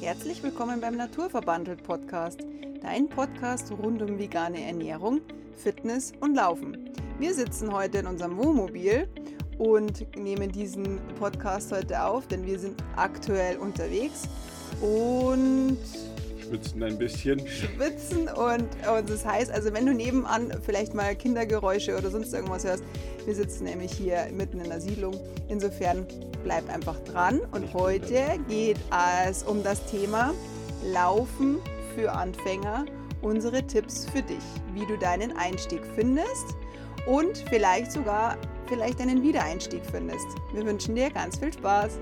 Herzlich willkommen beim Naturverbandelt Podcast, dein Podcast rund um vegane Ernährung, Fitness und Laufen. Wir sitzen heute in unserem Wohnmobil und nehmen diesen Podcast heute auf, denn wir sind aktuell unterwegs und schwitzen ein bisschen. Schwitzen und, und das heißt, also wenn du nebenan vielleicht mal Kindergeräusche oder sonst irgendwas hörst, wir sitzen nämlich hier mitten in der Siedlung. Insofern bleib einfach dran und heute geht es um das Thema Laufen für Anfänger. Unsere Tipps für dich, wie du deinen Einstieg findest und vielleicht sogar vielleicht deinen Wiedereinstieg findest. Wir wünschen dir ganz viel Spaß.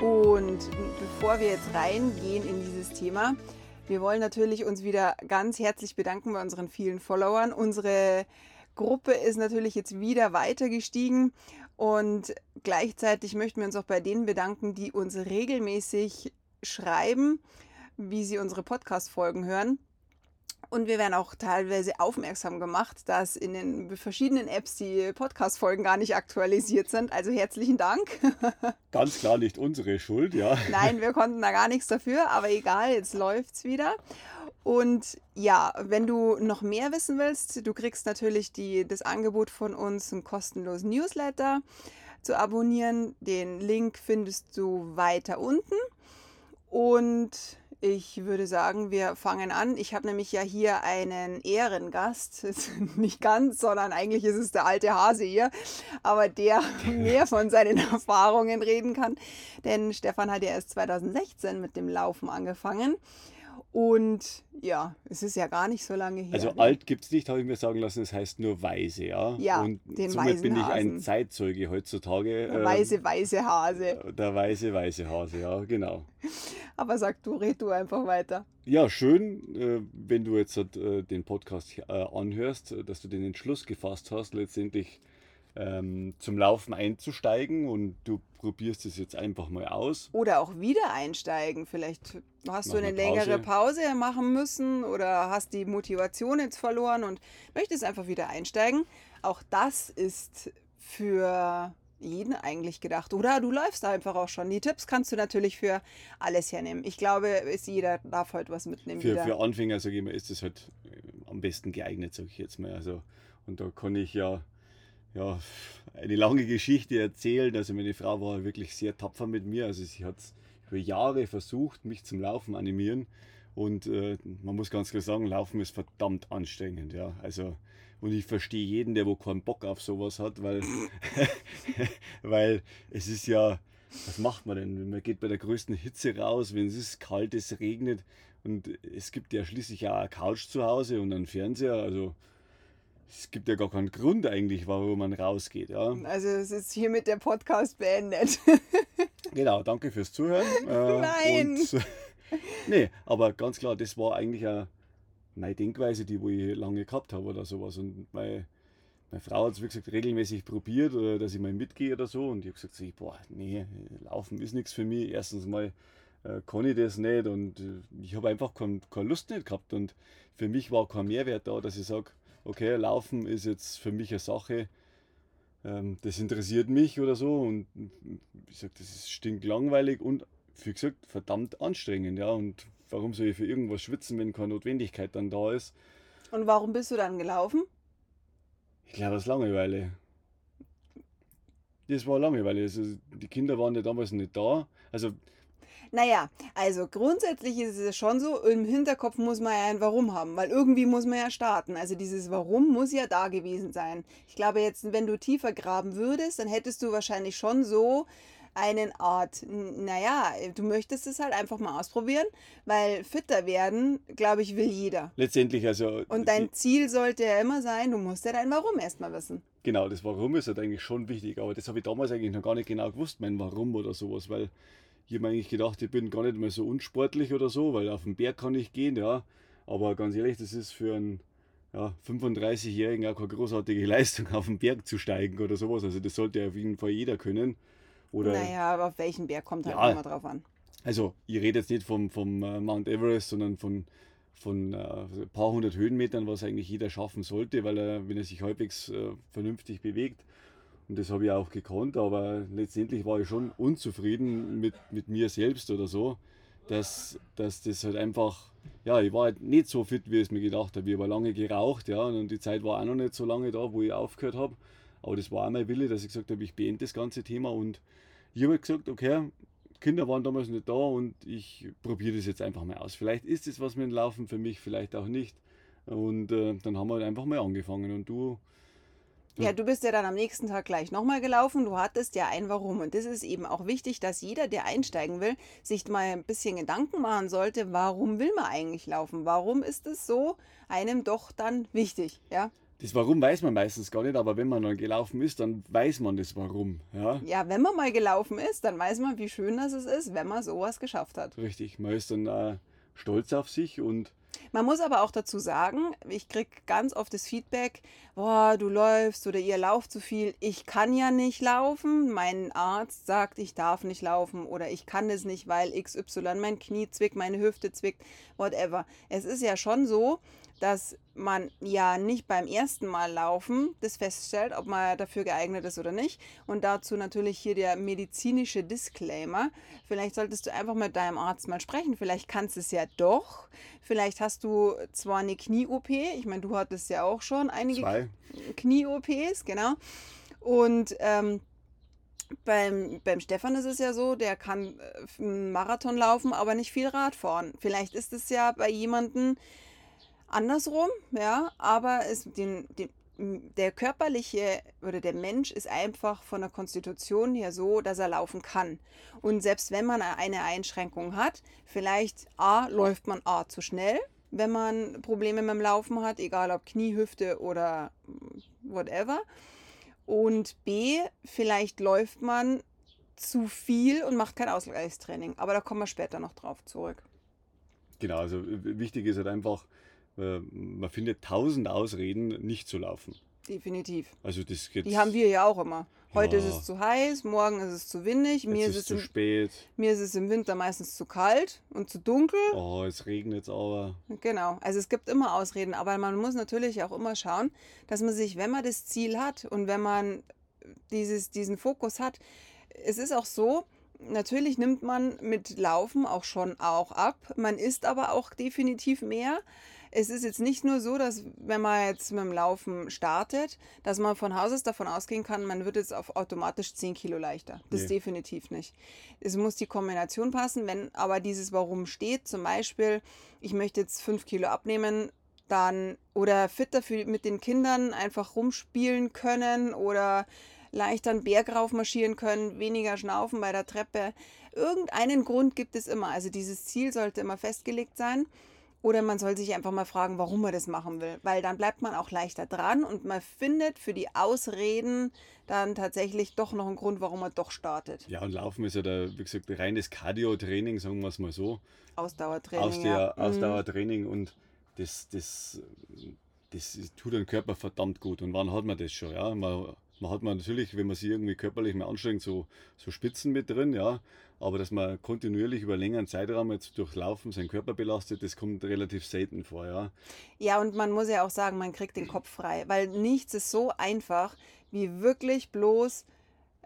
Und bevor wir jetzt reingehen in dieses Thema, wir wollen natürlich uns wieder ganz herzlich bedanken bei unseren vielen Followern. Unsere Gruppe ist natürlich jetzt wieder weiter gestiegen und gleichzeitig möchten wir uns auch bei denen bedanken, die uns regelmäßig schreiben, wie sie unsere Podcast-Folgen hören. Und wir werden auch teilweise aufmerksam gemacht, dass in den verschiedenen Apps die Podcast-Folgen gar nicht aktualisiert sind. Also herzlichen Dank. Ganz klar nicht unsere Schuld, ja. Nein, wir konnten da gar nichts dafür, aber egal, jetzt läuft es wieder. Und ja, wenn du noch mehr wissen willst, du kriegst natürlich die, das Angebot von uns, einen kostenlosen Newsletter zu abonnieren. Den Link findest du weiter unten. Und ich würde sagen, wir fangen an. Ich habe nämlich ja hier einen Ehrengast. Nicht ganz, sondern eigentlich ist es der alte Hase hier, aber der mehr von seinen Erfahrungen reden kann. Denn Stefan hat ja erst 2016 mit dem Laufen angefangen. Und ja, es ist ja gar nicht so lange her. Also ne? alt gibt es nicht, habe ich mir sagen lassen, es heißt nur weise, ja. Ja, und den somit bin ich ein Zeitzeuge heutzutage. Der weise, weise Hase. Der weise, weise Hase, ja, genau. Aber sag du, red du einfach weiter. Ja, schön, äh, wenn du jetzt äh, den Podcast äh, anhörst, dass du den Entschluss gefasst hast, letztendlich ähm, zum Laufen einzusteigen und du probierst es jetzt einfach mal aus. Oder auch wieder einsteigen. Vielleicht hast Mach du eine eine längere Pause. Pause machen müssen oder hast die Motivation jetzt verloren und möchtest einfach wieder einsteigen. Auch das ist für jeden eigentlich gedacht. Oder du läufst einfach auch schon. Die Tipps kannst du natürlich für alles hernehmen. Ich glaube, ist jeder darf heute was mitnehmen. Für, für Anfänger, sage ich mal, ist es halt äh, am besten geeignet, sage ich jetzt mal. Also, und da kann ich ja, ja eine lange Geschichte erzählen. Also meine Frau war wirklich sehr tapfer mit mir. Also sie hat über Jahre versucht, mich zum Laufen animieren. Und äh, man muss ganz klar sagen, Laufen ist verdammt anstrengend. Ja. Also, und ich verstehe jeden, der wo keinen Bock auf sowas hat, weil, weil es ist ja, was macht man denn? Man geht bei der größten Hitze raus, wenn es ist kalt, es regnet. Und es gibt ja schließlich auch eine Couch zu Hause und einen Fernseher. Also es gibt ja gar keinen Grund eigentlich, warum man rausgeht. Ja. Also es ist hiermit der Podcast beendet. Genau, danke fürs Zuhören. Äh, Nein. Und, nee, aber ganz klar, das war eigentlich auch meine Denkweise, die wo ich lange gehabt habe oder sowas. Und meine, meine Frau hat es, wie gesagt, regelmäßig probiert, oder dass ich mal mitgehe oder so. Und ich habe gesagt, so, boah, nee, Laufen ist nichts für mich. Erstens mal äh, kann ich das nicht und äh, ich habe einfach kein, keine Lust nicht gehabt. Und für mich war kein Mehrwert da, dass ich sage, okay, Laufen ist jetzt für mich eine Sache, ähm, das interessiert mich oder so. Und ich sage, das ist stinklangweilig und wie gesagt, verdammt anstrengend. Ja. Und warum soll ich für irgendwas schwitzen, wenn keine Notwendigkeit dann da ist? Und warum bist du dann gelaufen? Ich glaube, aus Langeweile. Das war Langeweile. Also, die Kinder waren ja damals nicht da. Also, Naja, also grundsätzlich ist es schon so, im Hinterkopf muss man ja ein Warum haben, weil irgendwie muss man ja starten. Also dieses Warum muss ja da gewesen sein. Ich glaube jetzt, wenn du tiefer graben würdest, dann hättest du wahrscheinlich schon so einen Art, naja, du möchtest es halt einfach mal ausprobieren, weil fitter werden, glaube ich, will jeder. letztendlich, also. Und dein Ziel sollte ja immer sein, du musst ja dein Warum erstmal wissen. Genau, das Warum ist halt eigentlich schon wichtig, aber das habe ich damals eigentlich noch gar nicht genau gewusst, mein Warum oder sowas, weil ich habe mir eigentlich gedacht, ich bin gar nicht mehr so unsportlich oder so, weil auf den Berg kann ich gehen, ja. Aber ganz ehrlich, das ist für einen ja, 35-Jährigen auch keine großartige Leistung, auf den Berg zu steigen oder sowas. Also das sollte auf jeden Fall jeder können. Oder, Naja, aber auf welchen Berg kommt halt Ja. immer drauf an. Also ich rede jetzt nicht vom, vom äh, Mount Everest, sondern von, von äh, ein paar hundert Höhenmetern, was eigentlich jeder schaffen sollte, weil er, wenn er sich halbwegs äh, vernünftig bewegt. Und das habe ich auch gekonnt, aber letztendlich war ich schon unzufrieden mit, mit mir selbst oder so, dass, dass das halt einfach, ja, ich war halt nicht so fit, wie ich es mir gedacht habe. Ich habe lange geraucht, ja, und die Zeit war auch noch nicht so lange da, wo ich aufgehört habe. Aber das war auch mein Wille, dass ich gesagt habe, ich beende das ganze Thema und ich habe halt gesagt, okay, Kinder waren damals nicht da und ich probiere das jetzt einfach mal aus. Vielleicht ist es was mit dem Laufen für mich, vielleicht auch nicht. Und äh, dann haben wir halt einfach mal angefangen und du ja, du bist ja dann am nächsten Tag gleich nochmal gelaufen. Du hattest ja ein Warum. Und das ist eben auch wichtig, dass jeder, der einsteigen will, sich mal ein bisschen Gedanken machen sollte, warum will man eigentlich laufen? Warum ist es so einem doch dann wichtig? Ja? Das Warum weiß man meistens gar nicht, aber wenn man dann gelaufen ist, dann weiß man das Warum. Ja, ja wenn man mal gelaufen ist, dann weiß man, wie schön das ist, wenn man sowas geschafft hat. Richtig, man ist dann äh, stolz auf sich und man muss aber auch dazu sagen, ich kriege ganz oft das Feedback, boah, du läufst oder ihr lauft zu viel. Ich kann ja nicht laufen. Mein Arzt sagt, ich darf nicht laufen oder ich kann es nicht, weil XY mein Knie zwickt, meine Hüfte zwickt, whatever. Es ist ja schon so, dass man ja nicht beim ersten Mal laufen das feststellt, ob man dafür geeignet ist oder nicht. Und dazu natürlich hier der medizinische Disclaimer. Vielleicht solltest du einfach mit deinem Arzt mal sprechen. Vielleicht kannst du es ja doch. Vielleicht hast du zwar eine Knie-OP. Ich meine, du hattest ja auch schon einige Knie-OPs, genau. Und ähm, beim, beim Stefan ist es ja so, der kann äh, einen Marathon laufen, aber nicht viel Rad fahren. Vielleicht ist es ja bei jemandem, andersrum, ja, aber es, den, den, der körperliche oder der Mensch ist einfach von der Konstitution her so, dass er laufen kann. Und selbst wenn man eine Einschränkung hat, vielleicht A, läuft man A zu schnell, wenn man Probleme mit dem Laufen hat, egal ob Knie, Hüfte oder whatever. Und B, vielleicht läuft man zu viel und macht kein Ausgleichstraining. Aber da kommen wir später noch drauf zurück. Genau, also wichtig ist halt einfach, man findet tausend Ausreden, nicht zu laufen. Definitiv. Also das Die haben wir ja auch immer. Heute ja. ist es zu heiß, morgen ist es zu windig, mir ist, ist, es zu im, spät. Mir ist es im Winter meistens zu kalt und zu dunkel. Oh, es regnet aber. Genau, also es gibt immer Ausreden, aber man muss natürlich auch immer schauen, dass man sich, wenn man das Ziel hat und wenn man dieses, diesen Fokus hat, es ist auch so, natürlich nimmt man mit Laufen auch schon auch ab, man isst aber auch definitiv mehr es ist jetzt nicht nur so, dass wenn man jetzt mit dem Laufen startet, dass man von Haus aus davon ausgehen kann, man wird jetzt auf automatisch 10 Kilo leichter. Das nee. definitiv nicht. Es muss die Kombination passen. Wenn aber dieses Warum steht, zum Beispiel, ich möchte jetzt 5 Kilo abnehmen, dann oder fitter für, mit den Kindern einfach rumspielen können oder leichter einen Berg raufmarschieren können, weniger schnaufen bei der Treppe. Irgendeinen Grund gibt es immer. Also dieses Ziel sollte immer festgelegt sein. Oder man soll sich einfach mal fragen, warum man das machen will. Weil dann bleibt man auch leichter dran und man findet für die Ausreden dann tatsächlich doch noch einen Grund, warum man doch startet. Ja, und Laufen ist ja, da, wie gesagt, reines Cardio-Training, sagen wir es mal so. Ausdauertraining. Aus ja. Mhm. Ausdauertraining und das, das, das tut den Körper verdammt gut. Und wann hat man das schon? Ja? Man, man hat man natürlich, wenn man sich irgendwie körperlich mehr anstrengt, so, so Spitzen mit drin, ja. Aber dass man kontinuierlich über längeren Zeitraum jetzt durchlaufen seinen Körper belastet, das kommt relativ selten vor, ja. Ja, und man muss ja auch sagen, man kriegt den Kopf frei, weil nichts ist so einfach, wie wirklich bloß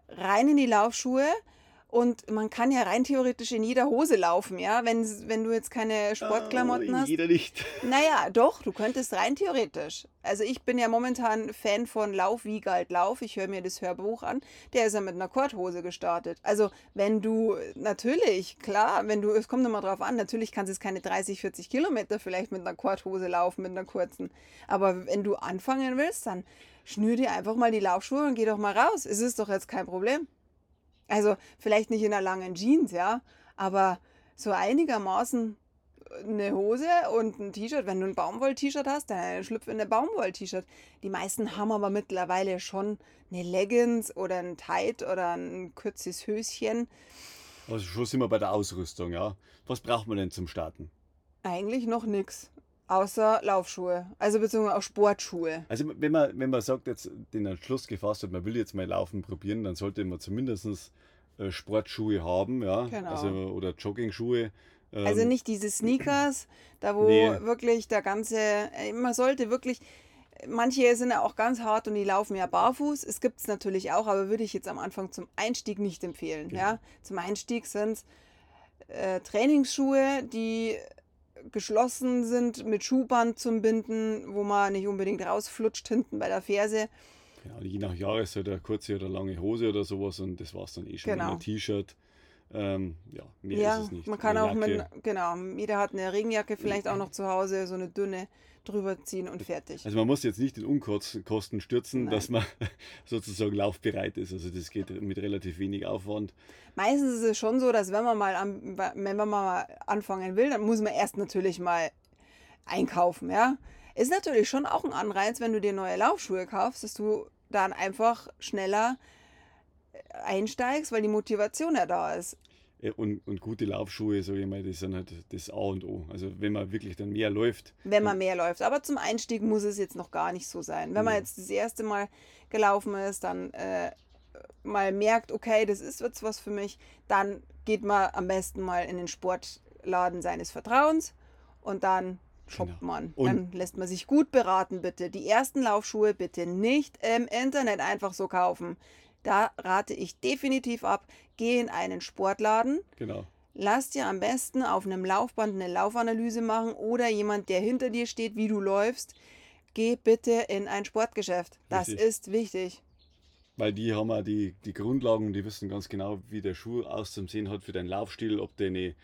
rein in die Laufschuhe, und man kann ja rein theoretisch in jeder Hose laufen, ja, wenn, wenn du jetzt keine Sportklamotten oh, hast. Jeder nicht. Naja, doch, du könntest rein theoretisch. Also ich bin ja momentan Fan von Lauf wie galt Lauf. Ich höre mir das Hörbuch an. Der ist ja mit einer Korthose gestartet. Also wenn du, natürlich, klar, wenn du, es kommt immer drauf an, natürlich kannst du es keine 30, 40 Kilometer vielleicht mit einer Korthose laufen, mit einer kurzen. Aber wenn du anfangen willst, dann schnür dir einfach mal die Laufschuhe und geh doch mal raus. Es ist doch jetzt kein Problem. Also vielleicht nicht in einer langen Jeans, ja, aber so einigermaßen eine Hose und ein T-Shirt. Wenn du ein Baumwoll-T-Shirt hast, dann schlüpf in eine Baumwoll-T-Shirt. Die meisten haben aber mittlerweile schon eine Leggings oder ein Tight oder ein kurzes Höschen. Also schon sind wir bei der Ausrüstung, ja. Was braucht man denn zum Starten? Eigentlich noch nichts. Außer Laufschuhe, also beziehungsweise auch Sportschuhe. Also wenn man, wenn man sagt, jetzt den Entschluss gefasst hat, man will jetzt mal Laufen probieren, dann sollte man zumindest äh, Sportschuhe haben, ja. Genau. Also, oder Joggingschuhe. Ähm, also nicht diese Sneakers, da wo nee. wirklich der ganze, äh, man sollte wirklich, Manche sind ja auch ganz hart und die laufen ja barfuß. Es gibt es natürlich auch, aber würde ich jetzt am Anfang zum Einstieg nicht empfehlen. Genau. Ja? Zum Einstieg sind äh, Trainingsschuhe, die geschlossen sind mit Schuhband zum Binden, wo man nicht unbedingt rausflutscht hinten bei der Ferse. Genau, je nach Jahreszeit eine kurze oder lange Hose oder sowas und das war es dann eh schon. Genau. Ein T-Shirt. Ähm, ja, mehr Ja, ist es nicht. man kann Eine auch mit, genau, jeder hat eine Regenjacke vielleicht auch noch zu Hause, so eine dünne drüber ziehen und fertig. Also man muss jetzt nicht in Unkosten stürzen, Nein. dass man sozusagen laufbereit ist. Also das geht mit relativ wenig Aufwand. Meistens ist es schon so, dass wenn man mal, am, wenn man mal anfangen will, dann muss man erst natürlich mal einkaufen, ja. Ist natürlich schon auch ein Anreiz, wenn du dir neue Laufschuhe kaufst, dass du dann einfach schneller einsteigst, weil die Motivation ja da ist. Und, und gute Laufschuhe, sage ich mal, das sind halt das A und O. Also wenn man wirklich dann mehr läuft, Wenn man mehr läuft. Aber zum Einstieg muss es jetzt noch gar nicht so sein. Wenn man Nee. jetzt das erste Mal gelaufen ist, dann äh, mal merkt, okay, das ist jetzt was für mich, dann geht man am besten mal in den Sportladen seines Vertrauens und dann shoppt Genau. man. Und- dann lässt man sich gut beraten, bitte. Die ersten Laufschuhe bitte nicht im Internet einfach so kaufen. Da rate ich definitiv ab. Geh in einen Sportladen, genau. Lass dir am besten auf einem Laufband eine Laufanalyse machen oder jemand, der hinter dir steht, wie du läufst. Geh bitte in ein Sportgeschäft. Das Richtig. ist wichtig. Weil die haben auch die, die Grundlagen, die wissen ganz genau, wie der Schuh auszusehen hat für deinen Laufstil, ob deine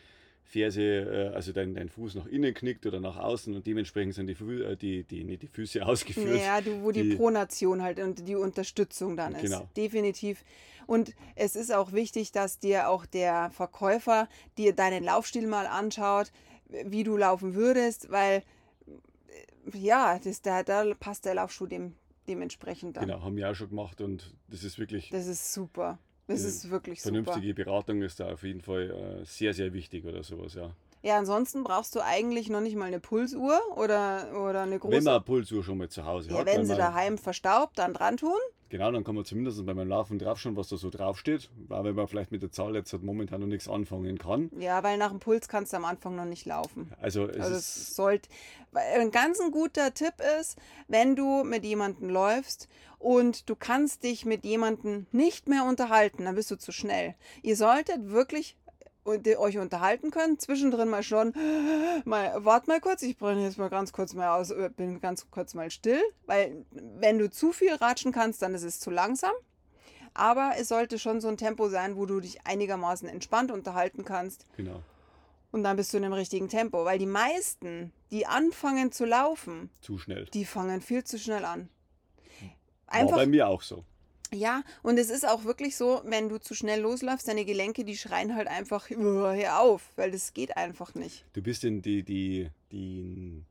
Ferse, äh, also dein, dein Fuß nach innen knickt oder nach außen und dementsprechend sind die, Fü äh, die, die, nicht die Füße ausgeführt. Ja, du, wo die, die- Pronation halt und die Unterstützung dann ist. Genau. Definitiv. Und es ist auch wichtig, dass dir auch der Verkäufer dir deinen Laufstil mal anschaut, wie du laufen würdest, weil äh, ja, das, da, da passt der Laufschuh dem, dementsprechend dann. Genau, haben wir auch schon gemacht und das ist wirklich Das ist super. Das ist wirklich super. vernünftige Beratung ist da auf jeden Fall äh, sehr, sehr wichtig oder sowas, ja. Ja, ansonsten brauchst du eigentlich noch nicht mal eine Pulsuhr oder, oder eine große. Wenn man eine Pulsuhr schon mal zu Hause ja, hat, wenn sie daheim verstaubt, dann dran tun. Genau, dann kann man zumindest bei meinem Laufen draufschauen, was da so draufsteht. Weil wenn man vielleicht mit der Zahl jetzt halt momentan noch nichts anfangen kann. Ja, weil nach dem Puls kannst du am Anfang noch nicht laufen. Also es Also sollte. Ein ganz ein guter Tipp ist, wenn du mit jemandem läufst und du kannst dich mit jemandem nicht mehr unterhalten, dann bist du zu schnell. Ihr solltet wirklich und- euch unterhalten können, zwischendrin mal schon, mal, wart mal kurz, ich bringe jetzt mal ganz kurz mal aus, äh, bin ganz kurz mal still, weil wenn du zu viel ratschen kannst, dann ist es zu langsam. Aber es sollte schon so ein Tempo sein, wo du dich einigermaßen entspannt unterhalten kannst. genau Und dann bist du in dem richtigen Tempo. Weil die meisten, die anfangen zu laufen, zu schnell. die fangen viel zu schnell an. War Einfach, bei mir auch so. ja, und es ist auch wirklich so, wenn du zu schnell losläufst, deine Gelenke, die schreien halt einfach, "Uah, hör auf, weil das geht einfach nicht. Du bist in die, die, die,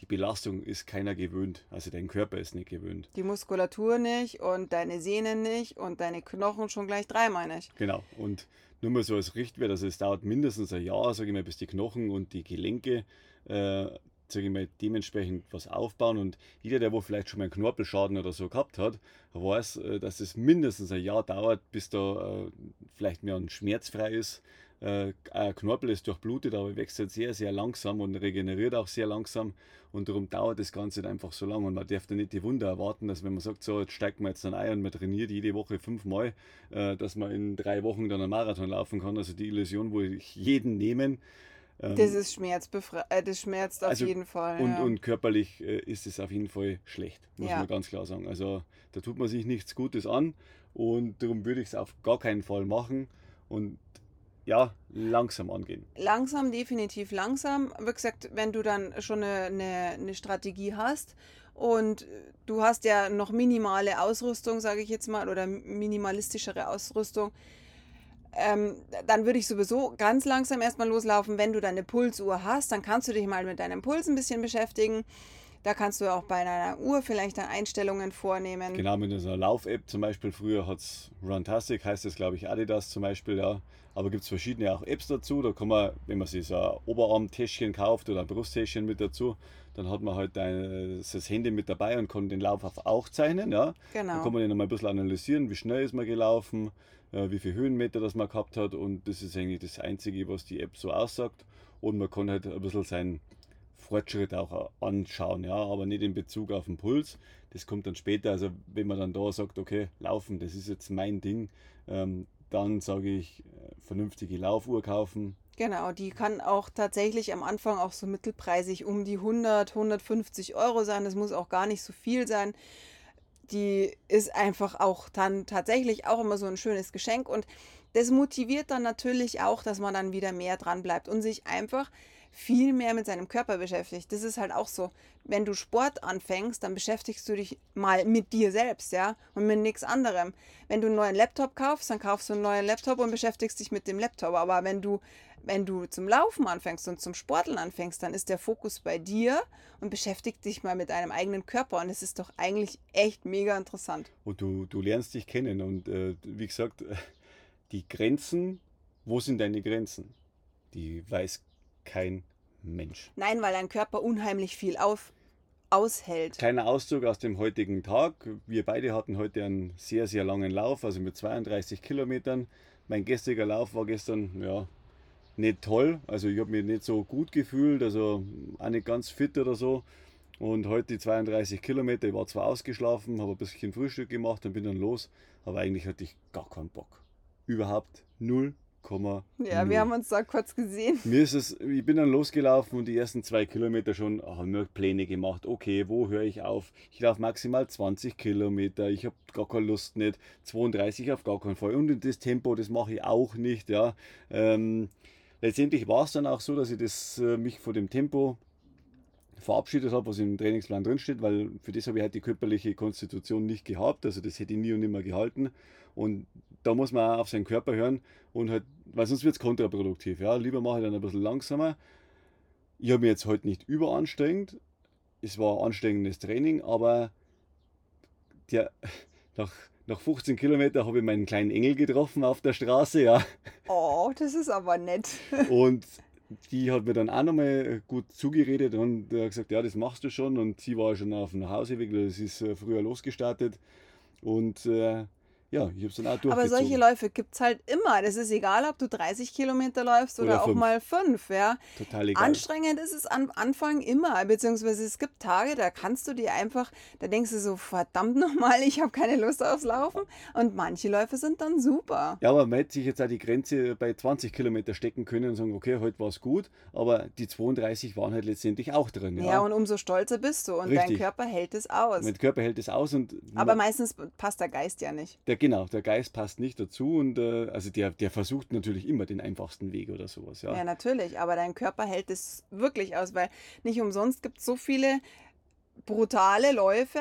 die Belastung ist keiner gewöhnt. Also dein Körper ist nicht gewöhnt. Die Muskulatur nicht und deine Sehnen nicht und deine Knochen schon gleich dreimal nicht. Genau. Und nur mal so als Richtwert, also es dauert mindestens ein Jahr, sage ich mal, bis die Knochen und die Gelenke, äh, sage ich mal, dementsprechend was aufbauen. Und jeder, der wo vielleicht schon mal einen Knorpelschaden oder so gehabt hat, weiß, äh, dass es mindestens ein Jahr dauert, bis da äh, vielleicht mehr ein schmerzfrei ist. Äh, ein Knorpel ist durchblutet, aber wächst halt sehr, sehr langsam und regeneriert auch sehr langsam. Und darum dauert das Ganze einfach so lange. Und man darf da nicht die Wunder erwarten, dass wenn man sagt, so, jetzt steigt man jetzt dann ein und man trainiert jede Woche fünfmal, äh, dass man in drei Wochen dann einen Marathon laufen kann. Also die Illusion, wo ich jeden nehmen. Ähm, Das ist schmerzbefrei äh, das schmerzt auf Also, jeden Fall. und, ja. und körperlich äh, ist es auf jeden Fall schlecht, muss Ja. man ganz klar sagen. Also da tut man sich nichts Gutes an und darum würde ich es auf gar keinen Fall machen und ja, langsam angehen. Langsam, definitiv langsam. Wie gesagt, wenn du dann schon eine, eine, eine Strategie hast und du hast ja noch minimale Ausrüstung, sage ich jetzt mal, oder minimalistischere Ausrüstung, ähm, dann würde ich sowieso ganz langsam erstmal loslaufen. Wenn du deine Pulsuhr hast, dann kannst du dich mal mit deinem Puls ein bisschen beschäftigen. Da kannst du auch bei deiner Uhr vielleicht dann Einstellungen vornehmen. Genau, mit so einer Lauf-App zum Beispiel, früher hat es Runtastic, heißt das glaube ich Adidas zum Beispiel, ja. Aber gibt es verschiedene auch Apps dazu. Da kann man, wenn man sich so ein Oberarmtäschchen kauft oder ein Brusttäschchen mit dazu, dann hat man halt ein, das Handy mit dabei und kann den Lauf auf aufzeichnen, ja. Dann Genau. kann man den nochmal ein bisschen analysieren, wie schnell ist man gelaufen, wie viele Höhenmeter das man gehabt hat und das ist eigentlich das Einzige, was die App so aussagt. Und man kann halt ein bisschen seinen Fortschritt auch anschauen, ja, aber nicht in Bezug auf den Puls. Das kommt dann später. Also wenn man dann da sagt, okay, laufen, das ist jetzt mein Ding, ähm, dann sage ich, äh, vernünftige Laufuhr kaufen. Genau, die kann auch tatsächlich am Anfang auch so mittelpreisig um die 100, 150 Euro sein. Das muss auch gar nicht so viel sein. Die ist einfach auch dann tatsächlich auch immer so ein schönes Geschenk und das motiviert dann natürlich auch, dass man dann wieder mehr dran bleibt und sich einfach viel mehr mit seinem Körper beschäftigt. Das ist halt auch so. Wenn du Sport anfängst, dann beschäftigst du dich mal mit dir selbst, ja, und mit nichts anderem. Wenn du einen neuen Laptop kaufst, dann kaufst du einen neuen Laptop und beschäftigst dich mit dem Laptop. Aber wenn du, wenn du zum Laufen anfängst und zum Sporteln anfängst, dann ist der Fokus bei dir und beschäftigt dich mal mit deinem eigenen Körper. Und es ist doch eigentlich echt mega interessant. Und du, du lernst dich kennen. Und äh, wie gesagt, die Grenzen, wo sind deine Grenzen? Die weiß kein Mensch. Nein, weil dein Körper unheimlich viel auf, aushält. Kleiner Auszug aus dem heutigen Tag. Wir beide hatten heute einen sehr, sehr langen Lauf, also mit 32 Kilometern. Mein gestriger Lauf war gestern, ja, nicht toll. Also ich habe mich nicht so gut gefühlt, also auch nicht ganz fit oder so. Und heute die 32 Kilometer, ich war zwar ausgeschlafen, habe ein bisschen Frühstück gemacht und bin dann los, aber eigentlich hatte ich gar keinen Bock. Überhaupt null ja, wir haben uns da kurz gesehen. Mir ist es, ich bin dann losgelaufen und die ersten zwei Kilometer schon haben mir Pläne gemacht. Okay, wo höre ich auf? Ich laufe maximal 20 Kilometer. Ich habe gar keine Lust nicht. 32 auf gar keinen Fall. Und das Tempo, das mache ich auch nicht. Ja. Ähm, letztendlich war es dann auch so, dass ich das, äh, mich vor dem Tempo verabschiedet habe, was im Trainingsplan drinsteht, weil für das habe ich halt die körperliche Konstitution nicht gehabt. Also das hätte ich nie und nimmer gehalten. Und da muss man auch auf seinen Körper hören und halt, weil sonst wird es kontraproduktiv. Ja? Lieber mache ich dann ein bisschen langsamer. Ich habe mich jetzt heute nicht überanstrengt. Es war anstrengendes Training, aber der, nach, nach 15 Kilometern habe ich meinen kleinen Engel getroffen auf der Straße, ja. Oh, das ist aber nett. Und die hat mir dann auch nochmal gut zugeredet und hat gesagt, ja, das machst du schon. Und sie war schon auf dem Nachhauseweg, das ist äh, früher losgestartet. Und äh, ja, ich habe es dann auch durchgezogen. Aber solche Läufe gibt es halt immer. Das ist egal, ob du 30 Kilometer läufst oder, oder auch mal fünf. Ja. Total egal. Anstrengend ist es am Anfang immer. Beziehungsweise es gibt Tage, da kannst du dir einfach, da denkst du so, verdammt nochmal, ich habe keine Lust aufs Laufen. Und manche Läufe sind dann super. Ja, aber man hätte sich jetzt auch die Grenze bei 20 Kilometer stecken können und sagen, okay, heute war es gut. Aber die 32 waren halt letztendlich auch drin. Ja, ja und umso stolzer bist du. Und Richtig. dein Körper hält es aus. Mein Körper hält es aus. Und aber meistens passt der Geist ja nicht. Der genau, der Geist passt nicht dazu und äh, also der, der versucht natürlich immer den einfachsten Weg oder sowas. Ja. ja, natürlich, aber dein Körper hält es wirklich aus, weil nicht umsonst gibt es so viele brutale Läufe,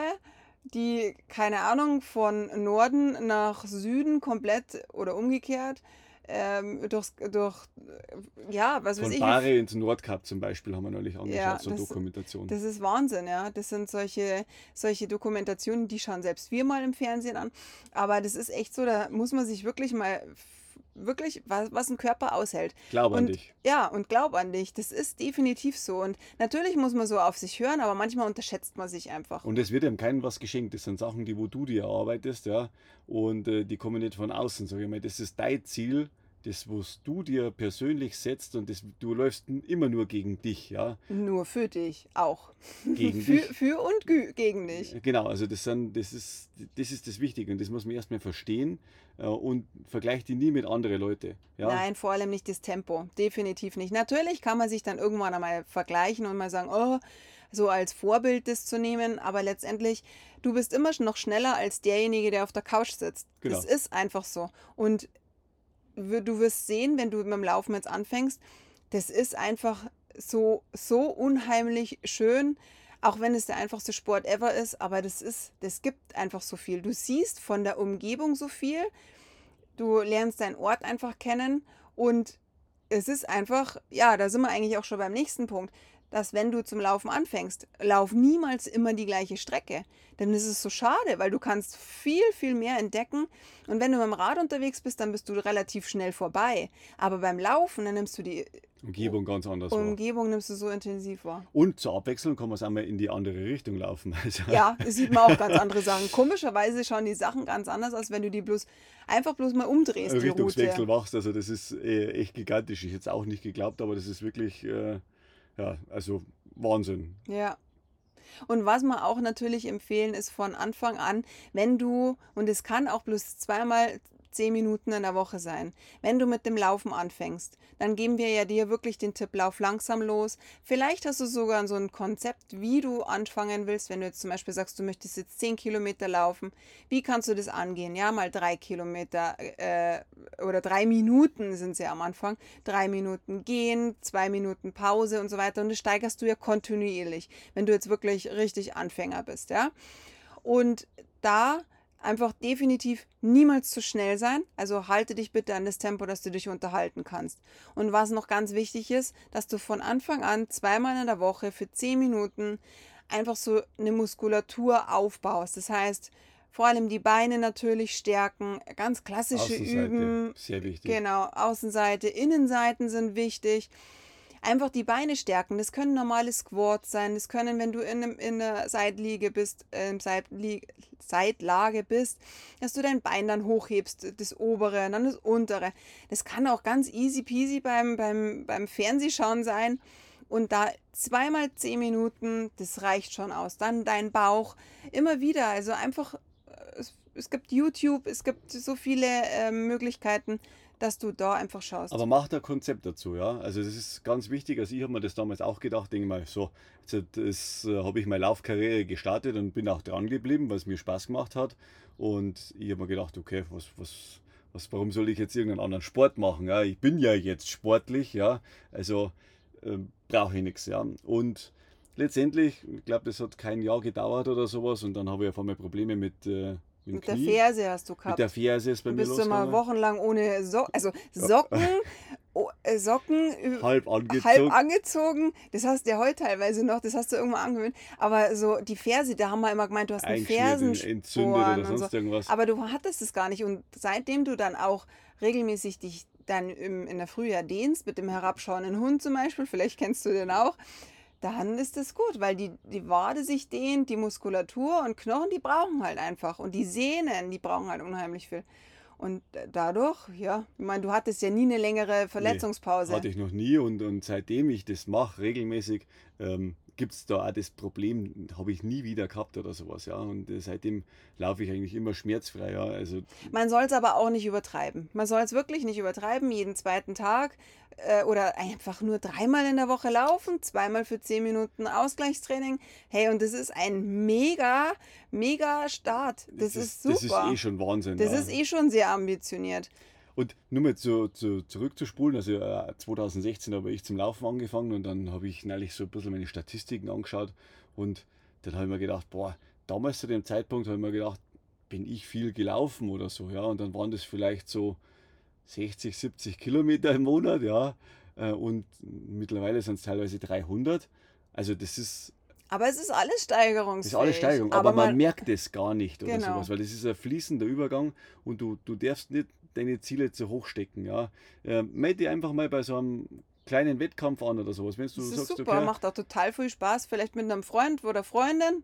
die, keine Ahnung, von Norden nach Süden komplett oder umgekehrt ähm, durch, durch, ja, was Von weiß ich. Bari ins Nordkap zum Beispiel haben wir neulich angeschaut, ja, so das, Dokumentation. Das ist Wahnsinn, ja. Das sind solche, solche Dokumentationen, die schauen selbst wir mal im Fernsehen an. Aber das ist echt so, da muss man sich wirklich mal wirklich, was, was ein Körper aushält. Glaub an und, dich. Ja, und glaub an dich. Das ist definitiv so. Und natürlich muss man so auf sich hören, aber manchmal unterschätzt man sich einfach. Und es wird einem keinem was geschenkt. Das sind Sachen, die wo du dir erarbeitest, ja. Und äh, die kommen nicht von außen, sage ich mal. Das ist dein Ziel das, was du dir persönlich setzt und das, du läufst immer nur gegen dich, ja. Nur für dich auch. Gegen für, dich. Für und gegen dich. Genau, also das, sind, das, ist, das ist das Wichtige und das muss man erstmal verstehen äh, und vergleicht die nie mit anderen Leuten. Ja? Nein, vor allem nicht das Tempo, definitiv nicht. Natürlich kann man sich dann irgendwann einmal vergleichen und mal sagen, oh, so als Vorbild das zu nehmen, aber letztendlich, du bist immer noch schneller als derjenige, der auf der Couch sitzt. Genau. Das ist einfach so. Und du wirst sehen, wenn du mit dem Laufen jetzt anfängst, das ist einfach so, so unheimlich schön, auch wenn es der einfachste Sport ever ist, aber das ist, das gibt einfach so viel. Du siehst von der Umgebung so viel, du lernst deinen Ort einfach kennen und es ist einfach, ja, da sind wir eigentlich auch schon beim nächsten Punkt dass wenn du zum Laufen anfängst, lauf niemals immer die gleiche Strecke. Denn es ist so schade, weil du kannst viel, viel mehr entdecken. Und wenn du mit dem Rad unterwegs bist, dann bist du relativ schnell vorbei. Aber beim Laufen, dann nimmst du die Umgebung ganz anders Umgebung wahr. nimmst du so intensiv wahr. Und zur Abwechslung kann man es einmal in die andere Richtung laufen. Also ja, das sieht man auch ganz andere Sachen. Komischerweise schauen die Sachen ganz anders aus, wenn du die bloß einfach bloß mal umdrehst. Richtungswechsel machst. Also das ist äh, echt gigantisch. Ich hätte es auch nicht geglaubt, aber das ist wirklich... Äh ja, also Wahnsinn. Ja. Und was wir auch natürlich empfehlen, ist von Anfang an, wenn du, und es kann auch bloß zweimal zehn Minuten in der Woche sein. Wenn du mit dem Laufen anfängst, dann geben wir ja dir wirklich den Tipp, lauf langsam los. Vielleicht hast du sogar so ein Konzept, wie du anfangen willst, wenn du jetzt zum Beispiel sagst, du möchtest jetzt zehn Kilometer laufen. Wie kannst du das angehen? Ja, mal drei Kilometer äh, oder drei Minuten sind sie am Anfang. Drei Minuten gehen, zwei Minuten Pause und so weiter. Und das steigerst du ja kontinuierlich, wenn du jetzt wirklich richtig Anfänger bist, ja. Und da einfach definitiv niemals zu schnell sein. Also halte dich bitte an das Tempo, dass du dich unterhalten kannst. Und was noch ganz wichtig ist, dass du von Anfang an zweimal in der Woche für zehn Minuten einfach so eine Muskulatur aufbaust. Das heißt, vor allem die Beine natürlich stärken, ganz klassische Üben. Sehr wichtig. Genau, Außenseite, Innenseiten sind wichtig einfach die Beine stärken. Das können normale Squats sein. Das können, wenn du in, einem, in der Seitliege bist, äh, Seitliege, Seitlage bist, dass du dein Bein dann hochhebst, das obere, dann das untere. Das kann auch ganz easy peasy beim, beim, beim Fernsehschauen sein. Und da zweimal zehn Minuten, das reicht schon aus. Dann dein Bauch immer wieder. Also einfach, äh, es, es gibt YouTube, es gibt so viele äh, Möglichkeiten dass du da einfach schaust. Aber mach da Konzept dazu, ja. Also das ist ganz wichtig. Also ich habe mir das damals auch gedacht, denke mal, so, jetzt äh, habe ich meine Laufkarriere gestartet und bin auch dran geblieben, weil es mir Spaß gemacht hat. Und ich habe mir gedacht, okay, was, was, was, warum soll ich jetzt irgendeinen anderen Sport machen? Ja? Ich bin ja jetzt sportlich, ja. Also äh, brauche ich nichts, ja. Und letztendlich, ich glaube, das hat kein Jahr gedauert oder sowas und dann habe ich auf einmal Probleme mit äh, mit, mit der Ferse hast du gehabt. Mit der Ferse ist bei du mir bist du mal wochenlang ohne Socken, also Socken, äh, Socken halb angezogen. halb angezogen. Das hast du ja heute teilweise noch, das hast du irgendwann angewöhnt. Aber so die Ferse, da haben wir immer gemeint, du hast einen Fersensporn oder sonst so. irgendwas. Aber du hattest es gar nicht. Und seitdem du dann auch regelmäßig dich dann im, in der Frühjahr dehnst, mit dem herabschauenden Hund zum Beispiel, vielleicht kennst du den auch, dann ist das gut, weil die, die Wade sich dehnt, die Muskulatur und Knochen, die brauchen halt einfach. Und die Sehnen, die brauchen halt unheimlich viel. Und dadurch, ja, ich meine, du hattest ja nie eine längere Verletzungspause. Nee, hatte ich noch nie und, und seitdem ich das mache, regelmäßig, ähm, gibt es da auch das Problem, habe ich nie wieder gehabt oder sowas, ja. Und äh, seitdem laufe ich eigentlich immer schmerzfrei, ja. Also, Man soll es aber auch nicht übertreiben. Man soll es wirklich nicht übertreiben, jeden zweiten Tag äh, oder einfach nur dreimal in der Woche laufen, zweimal für zehn Minuten Ausgleichstraining. Hey, und das ist ein mega, mega Start. Das, das ist, super. Das ist eh schon Wahnsinn. Das ja. ist eh schon sehr ambitioniert. Und nur mal zu, zu, zurückzuspulen, also äh, 2016 habe ich zum Laufen angefangen und dann habe ich neulich so ein bisschen meine Statistiken angeschaut und dann habe ich mir gedacht, boah, damals zu dem Zeitpunkt habe ich mir gedacht, bin ich viel gelaufen oder so, ja, und dann waren das vielleicht so 60, 70 Kilometer im Monat, ja, äh, und mittlerweile sind es teilweise 300. Also das ist aber es ist alles Steigerungsfähig. Das ist alles Steigerung, aber, aber man, man, merkt es gar nicht oder genau. sowas, weil das ist ein fließender Übergang und du, du darfst nicht deine Ziele zu hoch stecken. Ja. Äh, melde dich einfach mal bei so einem kleinen Wettkampf an oder sowas. Wenn du das sagst, ist super, okay, macht auch total viel Spaß, vielleicht mit einem Freund oder Freundin.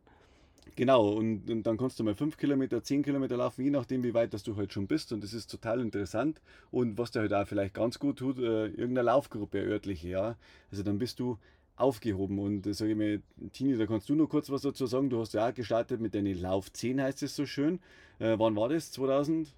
Genau, und, und, dann kannst du mal 5 Kilometer, 10 Kilometer laufen, je nachdem, wie weit dass du halt schon bist. Und das ist total interessant. Und was dir halt auch vielleicht ganz gut tut, äh, irgendeine Laufgruppe, örtliche, ja. Also dann bist du aufgehoben. Und äh, sage ich mal, Tini, da kannst du noch kurz was dazu sagen. Du hast ja auch gestartet mit deinen Lauf 10, heißt es so schön. Äh, wann war das? 2000?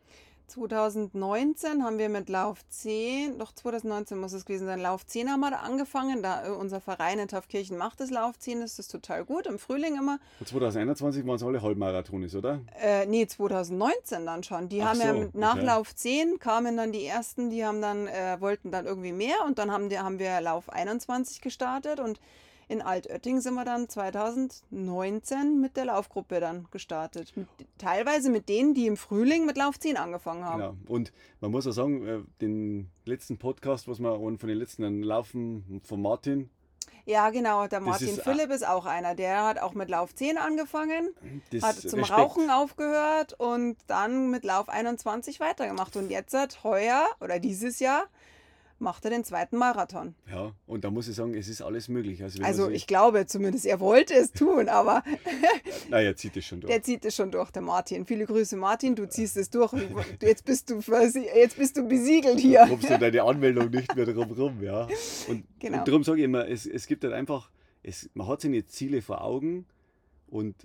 2019 haben wir mit Lauf 10, doch 2019 muss es gewesen sein, Lauf 10 haben wir da angefangen. Da äh, unser Verein in Taufkirchen macht das Lauf 10, das ist total gut, im Frühling immer. Und 2021 waren es alle Halbmarathonis, oder? Äh, nee, 2019 dann schon. Die Ach haben so, ja nach okay. Lauf 10 kamen dann die ersten, die haben dann, äh, wollten dann irgendwie mehr und dann haben, die, haben wir Lauf 21 gestartet und in Altötting sind wir dann 2019 mit der Laufgruppe dann gestartet. Mit, teilweise mit denen, die im Frühling mit Lauf 10 angefangen haben. Genau. Und man muss auch sagen, äh, den letzten Podcast, was wir von den letzten Laufen von Martin. Ja, genau. Der Martin ist, Philipp ist auch einer. Der hat auch mit Lauf 10 angefangen, hat zum Respekt. Rauchen aufgehört und dann mit Lauf 21 weitergemacht. Und jetzt hat heuer oder dieses Jahr macht er den zweiten Marathon. Ja, und da muss ich sagen, es ist alles möglich. Also, also ich glaube zumindest, er wollte es tun, aber. naja, er zieht es schon durch. Der zieht es schon durch, der Martin. Viele Grüße, Martin, du ziehst es durch. Jetzt bist du, jetzt bist du besiegelt hier. Du kommst du deine Anmeldung nicht mehr drum rum, ja. Und, genau. und darum sage ich immer, es, es gibt halt einfach es, man hat seine Ziele vor Augen und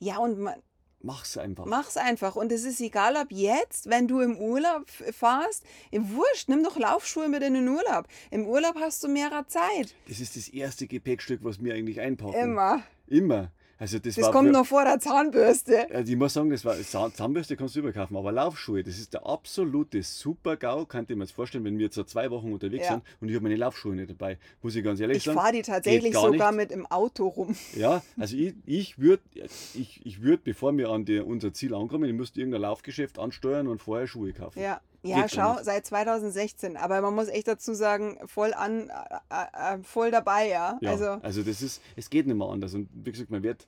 Ja, und man, mach's einfach. Mach's einfach. Und es ist egal, ob jetzt, wenn du im Urlaub fahrst, im Wurscht, nimm doch Laufschuhe mit in den Urlaub. Im Urlaub hast du mehr Zeit. Das ist das erste Gepäckstück, was wir eigentlich einpacken. Immer. Immer. Also das, Das kommt für- noch vor der Zahnbürste. Also ich muss sagen, das war Zahn- Zahnbürste kannst du überkaufen, aber Laufschuhe, das ist der absolute Super-GAU. Kann ich mir jetzt vorstellen, wenn wir jetzt so zwei Wochen unterwegs Ja. sind und ich habe meine Laufschuhe nicht dabei, muss ich ganz ehrlich Ich sagen. fahre die tatsächlich gar sogar nicht. mit im Auto rum. Ja, also ich, ich würde, ich, ich würd, bevor wir an die, unser Ziel ankommen, ich müsste irgendein Laufgeschäft ansteuern und vorher Schuhe kaufen. Ja. Ja, Geht schau, seit 2016. Aber man muss echt dazu sagen, voll an, äh, äh, voll dabei, ja. Ja, Also, also, das ist, es geht nicht mehr anders. Und wie gesagt, man wird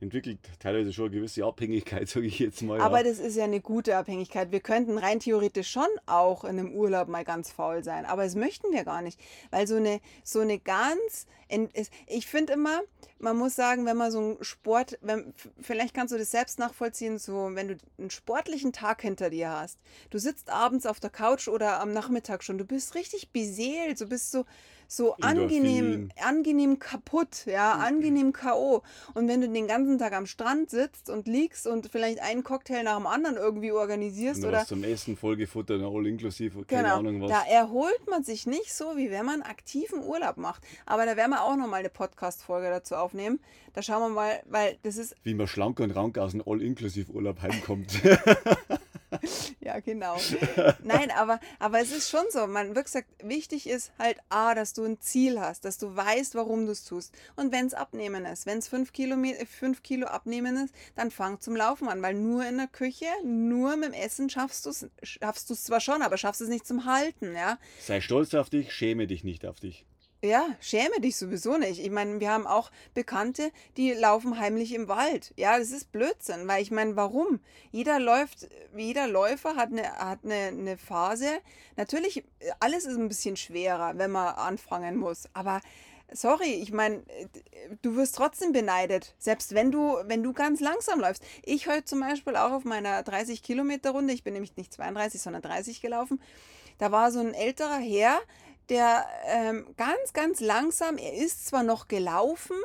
entwickelt teilweise schon eine gewisse Abhängigkeit, sage ich jetzt mal. aber ja. das ist ja eine gute Abhängigkeit. Wir könnten rein theoretisch schon auch in einem Urlaub mal ganz faul sein, aber das möchten wir gar nicht, weil so eine so eine ganz ich finde immer, man muss sagen, wenn man so einen Sport, wenn, vielleicht kannst du das selbst nachvollziehen, so wenn du einen sportlichen Tag hinter dir hast, du sitzt abends auf der Couch oder am Nachmittag schon, du bist richtig beseelt, du bist so so angenehm, Endorphin. angenehm kaputt, ja, Mhm. angenehm K.O. Und wenn du den ganzen Tag am Strand sitzt und liegst und vielleicht einen Cocktail nach dem anderen irgendwie organisierst oder zum Essen vollgefuttert, all inklusive, keine Genau, Ahnung was. da erholt man sich nicht so, wie wenn man aktiven Urlaub macht. Aber da werden wir auch nochmal eine Podcast-Folge dazu aufnehmen. Da schauen wir mal, weil das ist, Wie man schlank und rank aus dem All-Inklusiv-Urlaub heimkommt. ja genau. Nein, aber, aber es ist schon so, man wie gesagt, wichtig ist halt A, dass du ein Ziel hast, dass du weißt, warum du es tust. Und wenn es abnehmen ist, wenn es fünf Kilo, fünf Kilo abnehmen ist, dann fang zum Laufen an, weil nur in der Küche, nur mit dem Essen schaffst du es schaffst du's zwar schon, aber schaffst es nicht zum Halten, ja. Sei stolz auf dich, schäme dich nicht auf dich. Ja, schäme dich sowieso nicht. Ich meine, wir haben auch Bekannte, die laufen heimlich im Wald. Ja, das ist Blödsinn, weil ich meine, warum? Jeder läuft, jeder Läufer hat eine, hat eine, eine Phase. Natürlich, alles ist ein bisschen schwerer, wenn man anfangen muss. Aber sorry, ich meine, du wirst trotzdem beneidet, selbst wenn du, wenn du ganz langsam läufst. Ich heute zum Beispiel auch auf meiner 30 Kilometer Runde, ich bin nämlich nicht 32, sondern 30 gelaufen. Da war so ein älterer Herr, der ähm, ganz, ganz langsam, er ist zwar noch gelaufen,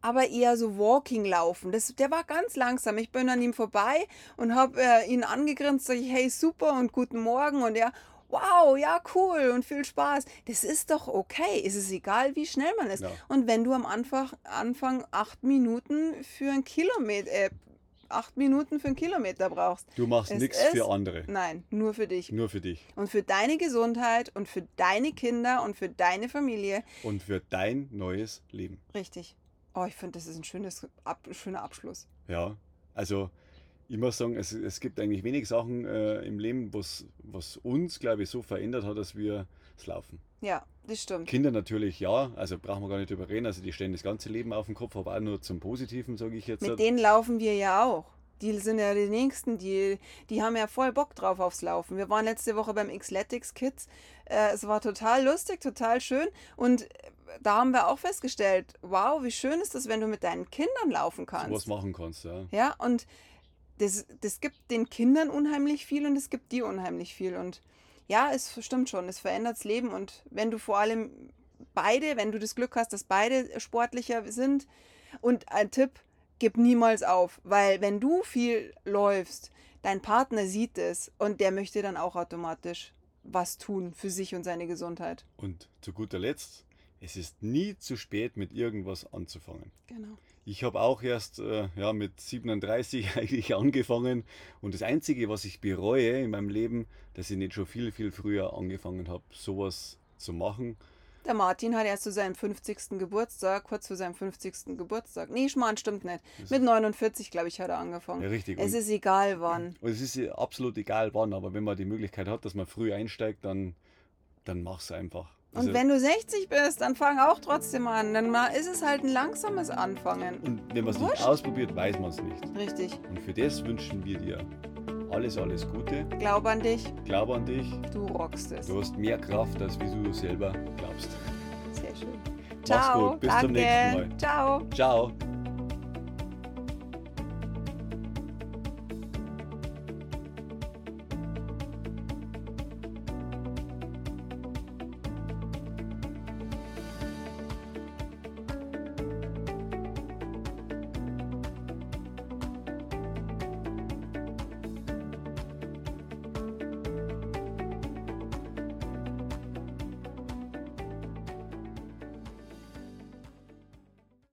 aber eher so Walking laufen. Das, der war ganz langsam. Ich bin an ihm vorbei und habe äh, ihn angegrinst, sage ich, hey, super und guten Morgen. Und er, wow, ja, cool und viel Spaß. Das ist doch okay. Es ist egal, wie schnell man ist. Ja. Und wenn du am Anfang, Anfang acht Minuten für ein Kilometer, äh, acht Minuten für einen Kilometer brauchst. Du machst nichts für andere, Nein, nur für dich. nur für dich Und für deine Gesundheit und für deine Kinder und für deine Familie. und für dein neues Leben. Richtig. Oh, ich finde, das ist ein schönes, ab, schöner Abschluss. Ja, also ich muss sagen, es, es gibt eigentlich wenig Sachen äh, im Leben, was, was uns, glaube ich, so verändert hat, dass wir das Laufen. Ja, das stimmt. Kinder natürlich ja, also brauchen wir gar nicht drüber reden, also die stellen das ganze Leben auf den Kopf, aber auch nur zum Positiven, sage ich jetzt. Mit denen laufen wir ja auch. Die sind ja die Nächsten, die, die haben ja voll Bock drauf aufs Laufen. Wir waren letzte Woche beim Xletics Kids. Äh, es war total lustig, total schön. Und äh, da haben wir auch festgestellt, wow, wie schön ist das, wenn du mit deinen Kindern laufen kannst. was machen kannst. Ja. Ja, und das, das gibt den Kindern unheimlich viel und es gibt dir unheimlich viel. Und ja, es stimmt schon, es verändert das Leben. Und wenn du vor allem beide, wenn du das Glück hast, dass beide sportlicher sind, und ein Tipp, gib niemals auf, weil wenn du viel läufst, dein Partner sieht es und der möchte dann auch automatisch was tun für sich und seine Gesundheit. Und zu guter Letzt, es ist nie zu spät, mit irgendwas anzufangen. Genau. Ich habe auch erst äh, ja, mit 37 eigentlich angefangen und das Einzige, was ich bereue in meinem Leben, dass ich nicht schon viel, viel früher angefangen habe, sowas zu machen. Der Martin hat erst zu seinem 50. Geburtstag, kurz vor seinem 50. Geburtstag. Nee, Schmarrn, stimmt nicht. Mit 49, glaube ich, hat er angefangen. Ja, richtig. Es Und- ist egal wann. Und es ist absolut egal wann, aber wenn man die Möglichkeit hat, dass man früh einsteigt, dann, dann mach's einfach. Also Und wenn du 60 bist, dann fang auch trotzdem an. Dann ist es halt ein langsames Anfangen. und wenn man es nicht ausprobiert, weiß man es nicht. Richtig. Und für das wünschen wir dir alles, alles Gute. Glaub an dich, Glaube an dich. du rockst es. Du hast mehr Kraft, als wie du selber glaubst. Sehr schön. Mach's Ciao. gut. Bis danke. zum nächsten Mal. Ciao. Ciao.